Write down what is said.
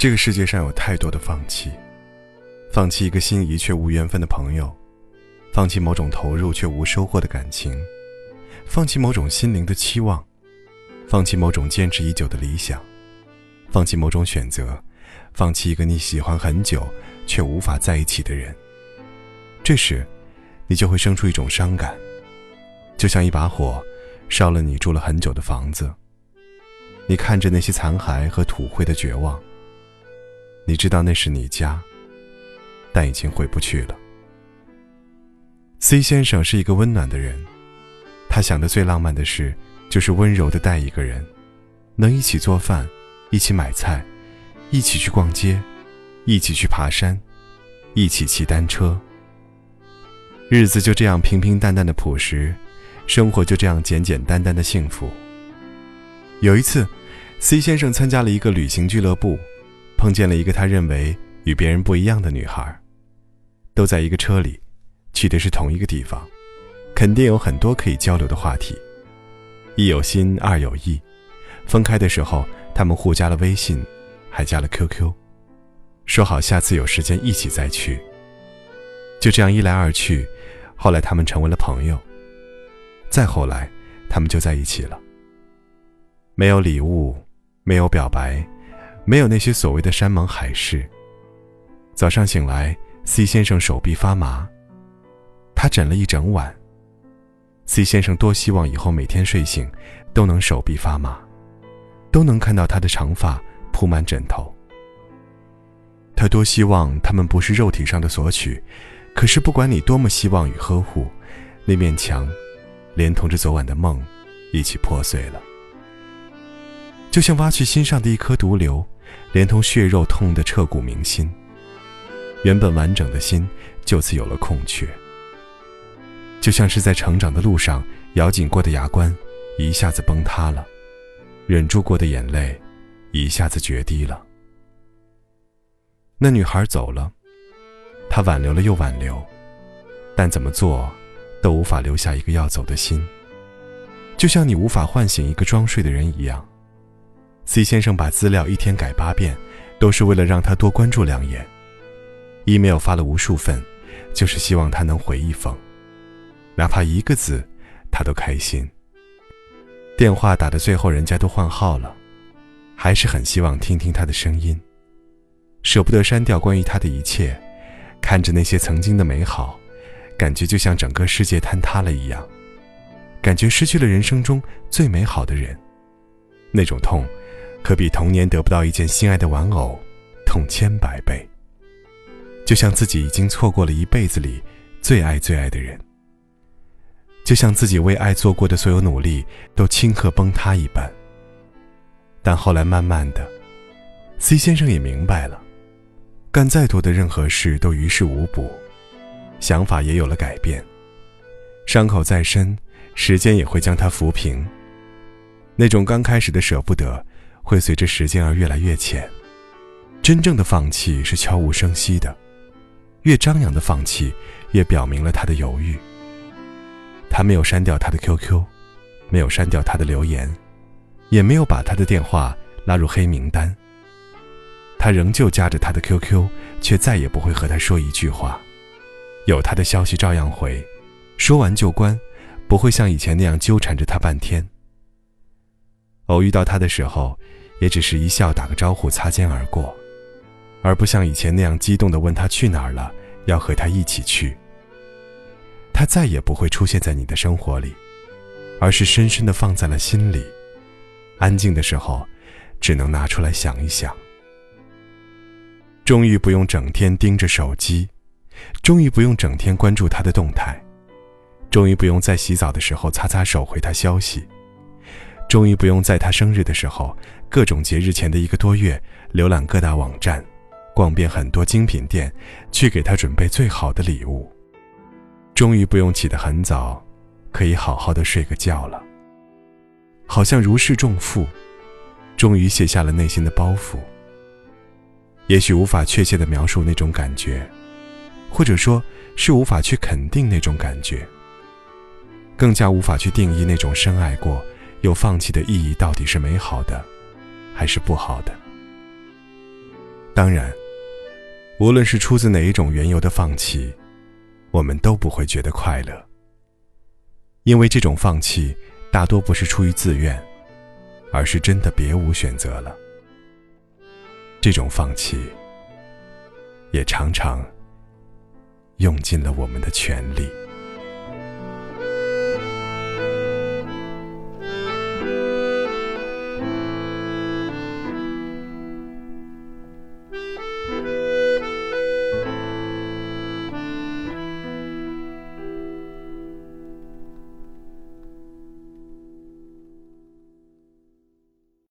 这个世界上有太多的放弃：放弃一个心仪却无缘分的朋友，放弃某种投入却无收获的感情，放弃某种心灵的期望，放弃某种坚持已久的理想，放弃某种选择，放弃一个你喜欢很久却无法在一起的人。这时，你就会生出一种伤感，就像一把火，烧了你住了很久的房子。你看着那些残骸和土灰的绝望。你知道那是你家，但已经回不去了。C 先生是一个温暖的人，他想的最浪漫的事，就是温柔的带一个人，能一起做饭，一起买菜，一起去逛街，一起去爬山，一起骑单车。日子就这样平平淡淡的朴实，生活就这样简简单单的幸福。有一次，C 先生参加了一个旅行俱乐部。碰见了一个他认为与别人不一样的女孩，都在一个车里，去的是同一个地方，肯定有很多可以交流的话题。一有心，二有意，分开的时候，他们互加了微信，还加了 QQ，说好下次有时间一起再去。就这样一来二去，后来他们成为了朋友。再后来，他们就在一起了。没有礼物，没有表白。没有那些所谓的山盟海誓。早上醒来，C 先生手臂发麻，他枕了一整晚。C 先生多希望以后每天睡醒，都能手臂发麻，都能看到他的长发铺满枕头。他多希望他们不是肉体上的索取，可是不管你多么希望与呵护，那面墙，连同着昨晚的梦，一起破碎了。就像挖去心上的一颗毒瘤，连同血肉痛得彻骨铭心。原本完整的心就此有了空缺。就像是在成长的路上咬紧过的牙关，一下子崩塌了；忍住过的眼泪，一下子决堤了。那女孩走了，她挽留了又挽留，但怎么做，都无法留下一个要走的心。就像你无法唤醒一个装睡的人一样。C 先生把资料一天改八遍，都是为了让他多关注两眼。email 发了无数份，就是希望他能回一封，哪怕一个字，他都开心。电话打的最后，人家都换号了，还是很希望听听他的声音。舍不得删掉关于他的一切，看着那些曾经的美好，感觉就像整个世界坍塌了一样，感觉失去了人生中最美好的人，那种痛。可比童年得不到一件心爱的玩偶痛千百倍。就像自己已经错过了一辈子里最爱最爱的人，就像自己为爱做过的所有努力都顷刻崩塌一般。但后来慢慢的，C 先生也明白了，干再多的任何事都于事无补，想法也有了改变。伤口再深，时间也会将它抚平。那种刚开始的舍不得。会随着时间而越来越浅，真正的放弃是悄无声息的，越张扬的放弃，越表明了他的犹豫。他没有删掉他的 QQ，没有删掉他的留言，也没有把他的电话拉入黑名单。他仍旧加着他的 QQ，却再也不会和他说一句话，有他的消息照样回，说完就关，不会像以前那样纠缠着他半天。偶遇到他的时候。也只是一笑，打个招呼，擦肩而过，而不像以前那样激动地问他去哪儿了，要和他一起去。他再也不会出现在你的生活里，而是深深地放在了心里。安静的时候，只能拿出来想一想。终于不用整天盯着手机，终于不用整天关注他的动态，终于不用在洗澡的时候擦擦手回他消息。终于不用在他生日的时候，各种节日前的一个多月，浏览各大网站，逛遍很多精品店，去给他准备最好的礼物。终于不用起得很早，可以好好的睡个觉了。好像如释重负，终于卸下了内心的包袱。也许无法确切的描述那种感觉，或者说是无法去肯定那种感觉，更加无法去定义那种深爱过。又放弃的意义到底是美好的，还是不好的？当然，无论是出自哪一种缘由的放弃，我们都不会觉得快乐，因为这种放弃大多不是出于自愿，而是真的别无选择了。这种放弃，也常常用尽了我们的全力。